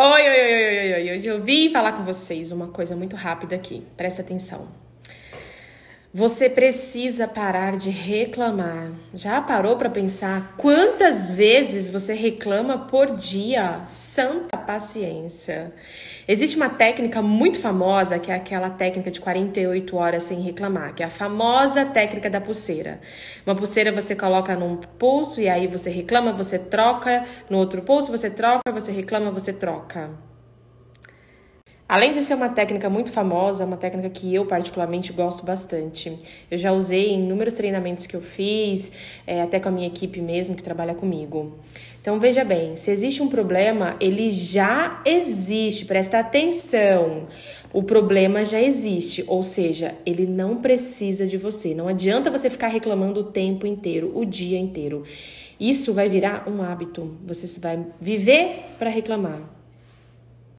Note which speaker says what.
Speaker 1: Oi, oi, oi, oi, oi. Hoje eu vim falar com vocês uma coisa muito rápida aqui. Presta atenção. Você precisa parar de reclamar. Já parou para pensar quantas vezes você reclama por dia? Santa paciência. Existe uma técnica muito famosa, que é aquela técnica de 48 horas sem reclamar, que é a famosa técnica da pulseira. Uma pulseira você coloca num pulso e aí você reclama, você troca, no outro pulso você troca, você reclama, você troca. Além de ser uma técnica muito famosa, uma técnica que eu particularmente gosto bastante. Eu já usei em inúmeros treinamentos que eu fiz, é, até com a minha equipe mesmo que trabalha comigo. Então veja bem, se existe um problema, ele já existe, presta atenção. O problema já existe, ou seja, ele não precisa de você. Não adianta você ficar reclamando o tempo inteiro, o dia inteiro. Isso vai virar um hábito. Você vai viver para reclamar.